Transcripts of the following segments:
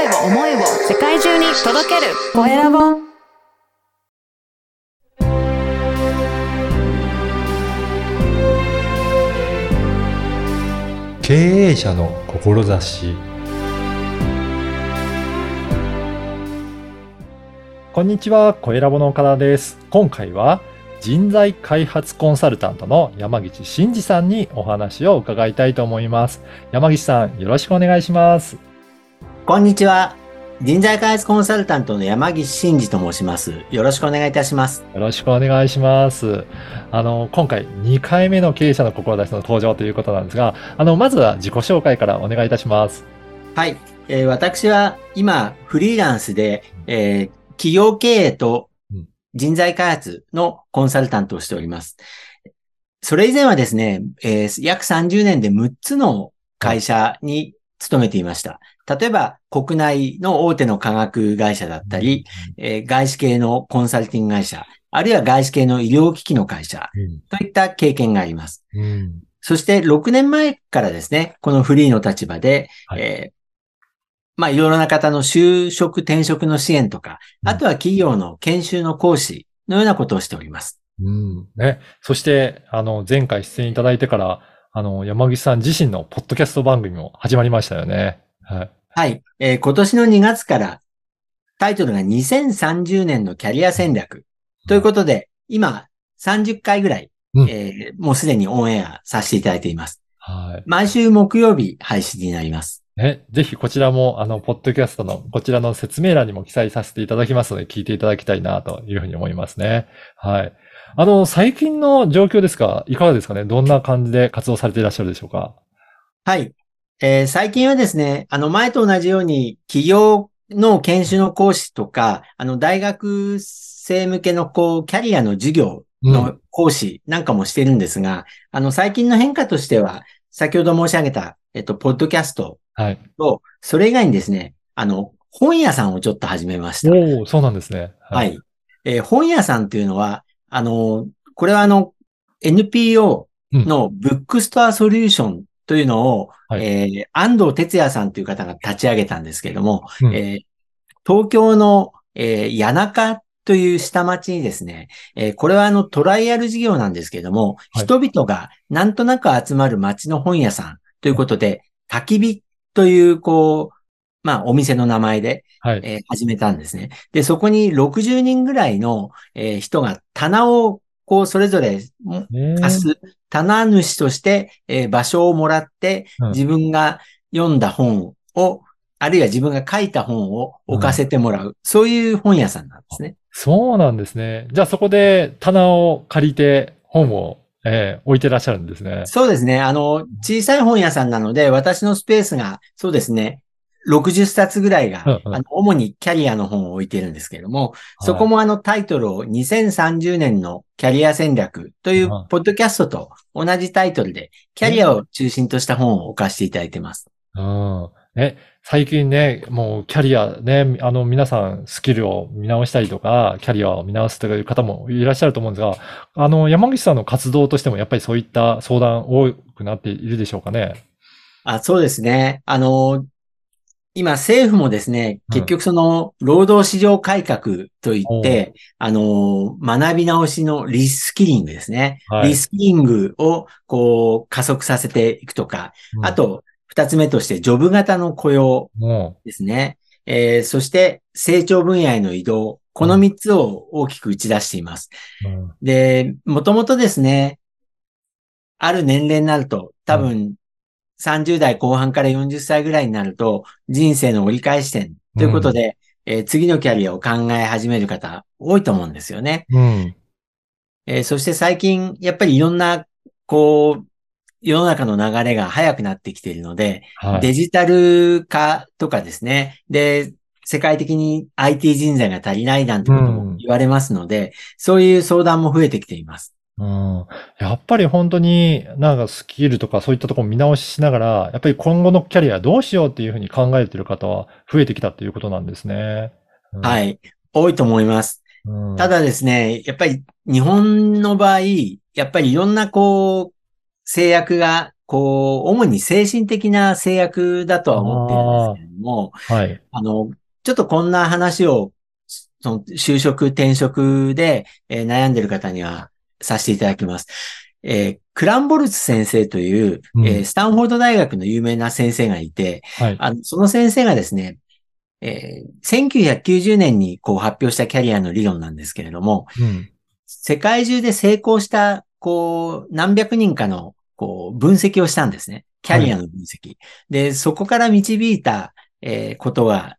声を思いを世界中に届けるコエラボ経営者の志こんにちは、コエラボの岡田です。今回は人材開発コンサルタントの山岸真嗣さんにお話を伺いたいと思います。山岸さん、よろしくお願いします。こんにちは。人材開発コンサルタントの山岸真嗣と申します。よろしくお願いいたします。よろしくお願いします。あの、今回2回目の経営者の志の登場ということなんですが、あの、まずは自己紹介からお願いいたします。はい。えー私は今、フリーランスで、えー企業経営とうん人材開発のコンサルタントをしております。それ以前はですね、えー約30年で6つの会社に勤めていました。例えば、国内の大手の化学会社だったり、えー外資系のコンサルティング会社、あるいは外資系の医療機器の会社うんといった経験があります。うんそして6年前からですね、このフリーの立場で、はいえーまあいろいろな方の就職、転職の支援とか、うんあとは企業の研修の講師のようなことをしております。うん。ね。そして、あの、前回出演いただいてから、あの、山岸さん自身のポッドキャスト番組も始まりましたよね。はい。はい。えー今年の2月からタイトルが2030年のキャリア戦略ということで、今30回ぐらい、うんえーもうすでにオンエアさせていただいています。はい。毎週木曜日配信になります。ね、ぜひこちらも、あの、ポッドキャストの、こちらの説明欄にも記載させていただきますので、聞いていただきたいな、というふうに思いますね。はい。あの、最近の状況ですか？いかがですかね？どんな感じで活動されていらっしゃるでしょうか？はい。えー最近はですね、あの、前と同じように、企業の研修の講師とか、あの、大学生向けの、こう、キャリアの授業の講師なんかもしてるんですが、あの、最近の変化としては、先ほど申し上げた、えっと、ポッドキャストはい。と、それ以外にですね、あの、本屋さんをちょっと始めました。おおそうなんですね。はい。えー本屋さんというのは、あの、これはあの、NPO のブックストアソリューションというのを、はいえー安藤哲也さんという方が立ち上げたんですけれども、うんえー東京の、えー谷中という下町にですね、えーこれはあのトライアル事業なんですけれども、はい人々がなんとなく集まる町の本屋さんということで、焚き火という、こう、まあ、お店の名前で、はい。えー始めたんですね。で、そこに60人ぐらいの、えー人が棚を、こう、それぞれ貸す、棚主として、えー場所をもらって、うん自分が読んだ本を、あるいは自分が書いた本を置かせてもらう、そういう本屋さんなんですね。そうなんですね。じゃあそこで棚を借りて本を、えー置いてらっしゃるんですね。そうですね。あの、小さい本屋さんなので、私のスペースが、そうですね、60冊ぐらいが、うんうんあの主にキャリアの本を置いてるんですけれども、そこもあのタイトルを2030年のキャリア戦略といううんポッドキャストと同じタイトルで、キャリアを中心とした本を置かせていただいてます。うん。え、最近ね、もうキャリアね、あの皆さんスキルを見直したりとか、キャリアを見直すという方もいらっしゃると思うんですが、あの、山口さんの活動としてもやっぱりそういった相談多くなっているでしょうかね？あそうですね。あの、今政府もですね、うん結局その労働市場改革といって、あの、学び直しのリスキリングですね。はいリスキリングをこう加速させていくとか、うんあ、と二つ目としてジョブ型の雇用もですね。えーそして成長分野への移動。この三つを大きく打ち出しています。う、うんで、もともとですね、ある年齢になると、多分、30代後半から40歳ぐらいになると、人生の折り返し点ということで、えー次のキャリアを考え始める方、多いと思うんですよね。うん。えーそして最近、やっぱりいろんな、こう、世の中の流れが早くなってきているので、はい。デジタル化とかですね。で、世界的に IT 人材が足りないなんてことも言われますので、そういう相談も増えてきています。うん。やっぱり本当になんかスキルとかそういったとこ見直ししながら、やっぱり今後のキャリアどうしようっていうふうに考えている方は増えてきたっていうことなんですね。うんはい。多いと思います。うんただですね、やっぱり日本の場合、やっぱりいろんなこう、制約がこう、主に精神的な制約だとは思ってるんですけれども、はい。あの、ちょっとこんな話を、その就職、転職で、えー悩んでる方にはさせていただきます。えークランボルツ先生という、うんえースタンフォード大学の有名な先生がいて、はい。あのその先生がですね、えー1990年にこう発表したキャリアの理論なんですけれども、うん。世界中で成功した、こう、何百人かの、こう、分析をしたんですね。キャリアの分析。で、そこから導いた、えーことは、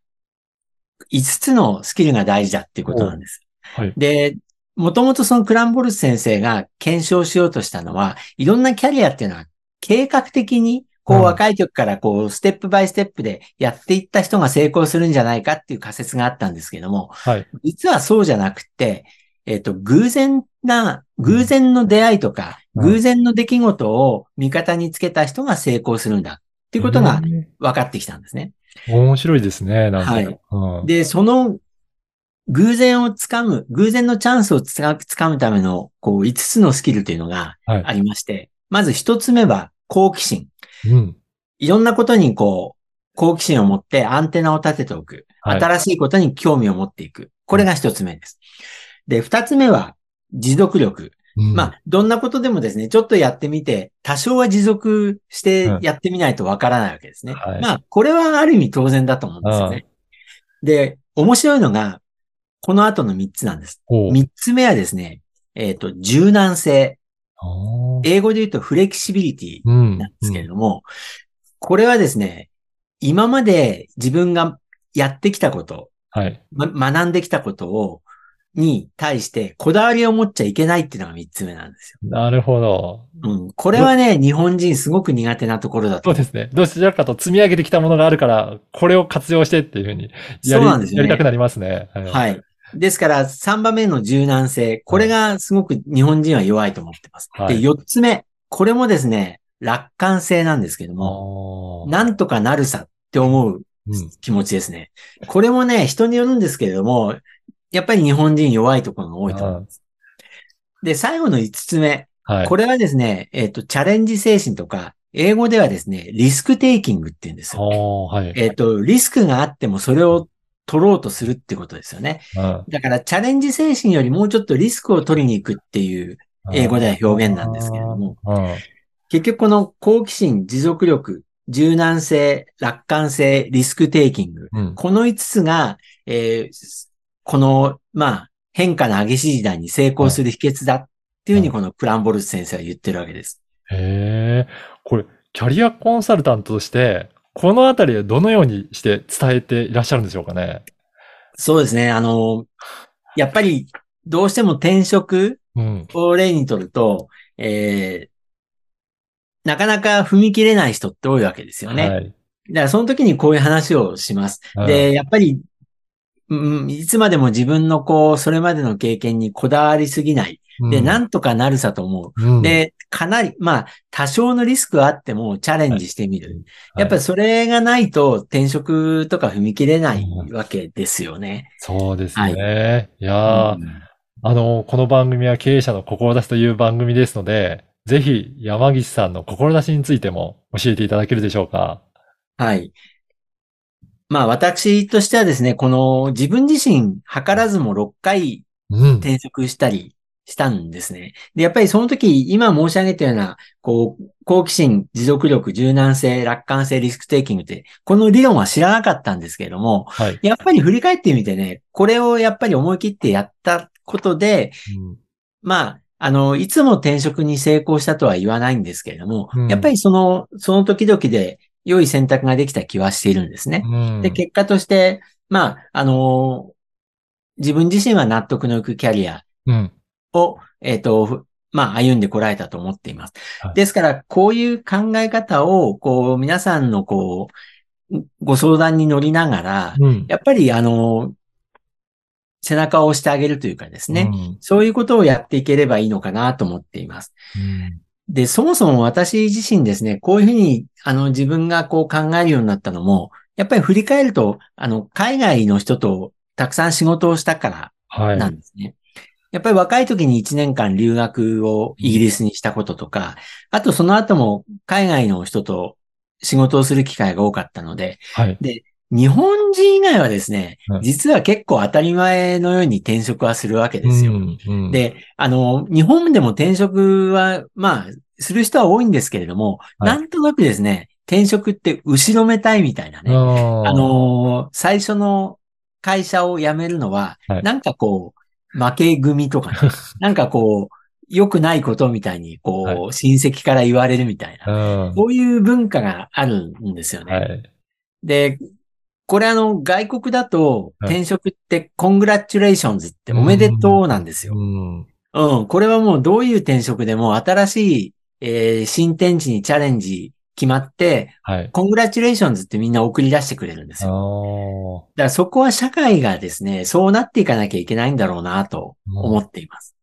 5つのスキルが大事だっていうことなんです。はい。で、もともとそのクランボルツ先生が検証しようとしたのは、いろんなキャリアっていうのは計画的に、こううん若い時からこうステップバイステップでやっていった人が成功するんじゃないかっていう仮説があったんですけども、はい。実はそうじゃなくて、えっ、と、偶然な、偶然の出会いとか、うん偶然の出来事を味方につけた人が成功するんだっていうことがうん分かってきたんですね。面白いですね、なんか。はいうん。で、その偶然をつかむ、偶然のチャンスをつかつかむための、こう、5つのスキルというのがはいありまして、まず1つ目は好奇心。うん。いろんなことにこう、好奇心を持ってアンテナを立てておく。はい新しいことに興味を持っていく。これが1つ目です。で、2つ目は持続力。うんまあ、どんなことでもですね、ちょっとやってみて、多少は持続してやってみないとわからないわけですね。はいまあ、これはある意味当然だと思うんですよね。で、面白いのが、この後の3つなんです。ほう3つ目はですね、えっ、と、柔軟性。英語で言うとフレキシビリティうん。なんですけれども、これはですね、今まで自分がやってきたこと、はい。ま学んできたことを、に対してこだわりを持っちゃいけないっていうのが3つ目なんですよ。なるほど。うん。これはね、日本人すごく苦手なところだとそうですね。どちらかと積み上げてきたものがあるから、これを活用してっていうふうにやり、そうなんですよねやりたくなりますね。はい。はい。ですから、3番目の柔軟性。これがすごく日本人は弱いと思ってます。はいで、4つ目。これもですね、楽観性なんですけども、なんとかなるさって思ううん。気持ちですね。これもね、人によるんですけれども、やっぱり日本人弱いところが多いと思います。で、最後の5つ目。はい。これはですね、えっ、と、チャレンジ精神とか、英語ではですね、リスクテイキングって言うんですよ。はい。えっ、と、リスクがあってもそれを取ろうとするってことですよね。うんだから、チャレンジ精神よりもうちょっとリスクを取りに行くっていう、英語では表現なんですけれども。うん結局この好奇心、持続力、柔軟性、楽観性、リスクテイキング。うん。この5つが、えーこの、まあ、変化の激しい時代に成功する秘訣だっていうふうにこのクランボルツ先生は言ってるわけです。へえ。これ、キャリアコンサルタントとして、このあたりはどのようにして伝えていらっしゃるんでしょうかね？そうですね。あの、やっぱりどうしても転職うん。を例にとると、えーなかなか踏み切れない人って多いわけですよね。はい。だからその時にこういう話をします。うんで、やっぱり、うん、いつまでも自分のこう、それまでの経験にこだわりすぎない。で、うんなんとかなるさと思う。うんで、かなり、まあ、多少のリスクはあってもチャレンジしてみる。はいやっぱりそれがないと転職とか踏み切れないわけですよね。そうですはいね。いやー、うんあの、この番組は経営者の志という番組ですので、ぜひ山岸さんの志についても教えていただけるでしょうか。はい。まあ私としてはですね、この自分自身図らずも6回うん。転職したりしたんですね。で、やっぱりその時、今申し上げたような、こう、好奇心、持続力、柔軟性、楽観性、リスクテイキングって、この理論は知らなかったんですけれども、はい。やっぱり振り返ってみてね、これをやっぱり思い切ってやったことで、うんまあ、あの、いつも転職に成功したとは言わないんですけれども、うんやっぱりその、その時々で良い選択ができた気はしているんですね。うんで、結果として、まあ、あの自分自身は納得のいくキャリアうん。を、えっ、と、ふまあ、歩んでこられたと思っています。はいですから、こういう考え方を、こう、皆さんの、こう、ご相談に乗りながら、うん。やっぱり、あの、背中を押してあげるというかですね、うんそういうことをやっていければいいのかなと思っています。うんで、そもそも私自身ですね、こういうふうに、あの、自分がこう考えるようになったのも、やっぱり振り返ると、あの、海外の人とたくさん仕事をしたからはい。なんですね。やっぱり若い時に1年間留学をイギリスにしたこととか、あとその後も海外の人と仕事をする機会が多かったので、はい。日本人以外はですねうん、実は結構当たり前のように転職はするわけですよ。うんうん、で、あの、日本でも転職は、まあ、する人は多いんですけれども、はいなんとなくですね、転職って後ろめたいみたいなね。ああのー最初の会社を辞めるのは、はいなんかこう、負け組とかね、なんかこう、良くないことみたいに、こう、は親戚から言われるみたいな、うんこういう文化があるんですよね。はい。で、これあの、外国だと、はい転職って、 Congratulations っておめでとうなんですよ。うん。うん。これはもうどういう転職でも新しい、えー新天地にチャレンジ決まって、はい。 Congratulations ってみんな送り出してくれるんですあよ。ーだからそこは社会がですね、そうなっていかなきゃいけないんだろうなと思っています。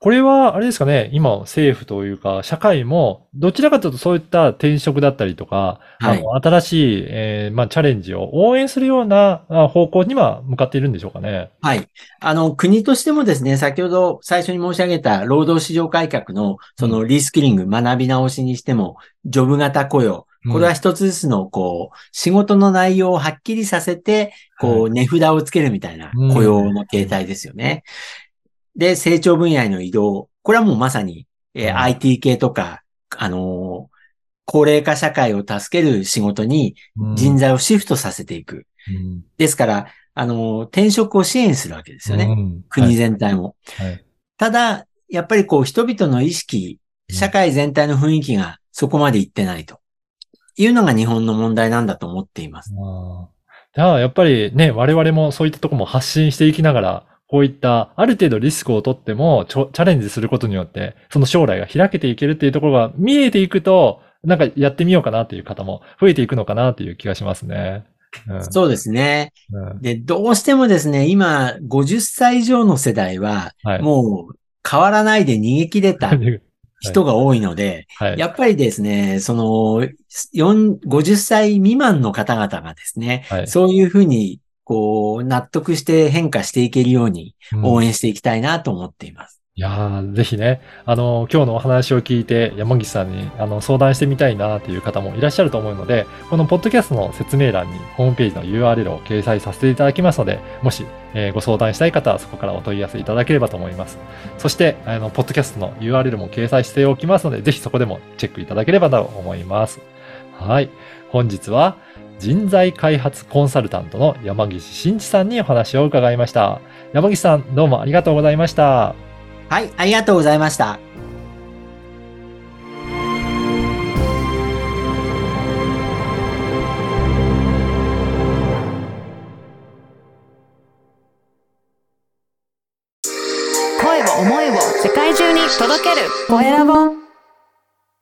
これは、あれですかね、今、政府というか、社会も、どちらかというとそういった転職だったりとか、はいあの新しい、えーまあ、チャレンジを応援するようなあ方向には向かっているんでしょうかね。はい。あの、国としてもですね、先ほど最初に申し上げた労働市場改革の、そのリスキリング、学び直しにしても、ジョブ型雇用、これは一つずつの、こう、仕事の内容をはっきりさせて、こう、値札をつけるみたいなうん。雇用の形態ですよね。で、成長分野への移動。これはもうまさに、え IT 系とか、あのー高齢化社会を助ける仕事にうん。人材をシフトさせていく。うん。ですから、あのー転職を支援するわけですよね。うん。国全体も。ただ、やっぱりこう人々の意識、社会全体の雰囲気がそこまでいってないというのが日本の問題なんだと思っています。じゃあ、やっぱりね、我々もそういったところも発信していきながら、こういったある程度リスクを取ってもチャレンジすることによって、その将来が開けていけるっていうところが見えていくと、なんかやってみようかなっていう方も増えていくのかなっていう気がしますね。うんそうですね。うんで、どうしてもですね、今、50歳以上の世代は、はい。もう変わらないで逃げ切れた 人が多いので、はい。やっぱりですね、その、4 50歳未満の方々がですね、はいそういうふうに、こう、納得して変化していけるようにうん応援していきたいなと思っています。いやー、ぜひね、あの、今日のお話を聞いて、山岸さんに、あの、相談してみたいなっていう方もいらっしゃると思うので、このポッドキャストの説明欄にホームページの URL を掲載させていただきますので、もし、えーご相談したい方はそこからお問い合わせいただければと思います。そして、あの、ポッドキャストの URL も掲載しておきますので、ぜひそこでもチェックいただければと思います。はい。本日は、人材開発コンサルタントの山岸真一さんにお話を伺いました。山岸さん、どうもありがとうございました。はい、ありがとうございました。声を思いを世界中に届けるコエラボ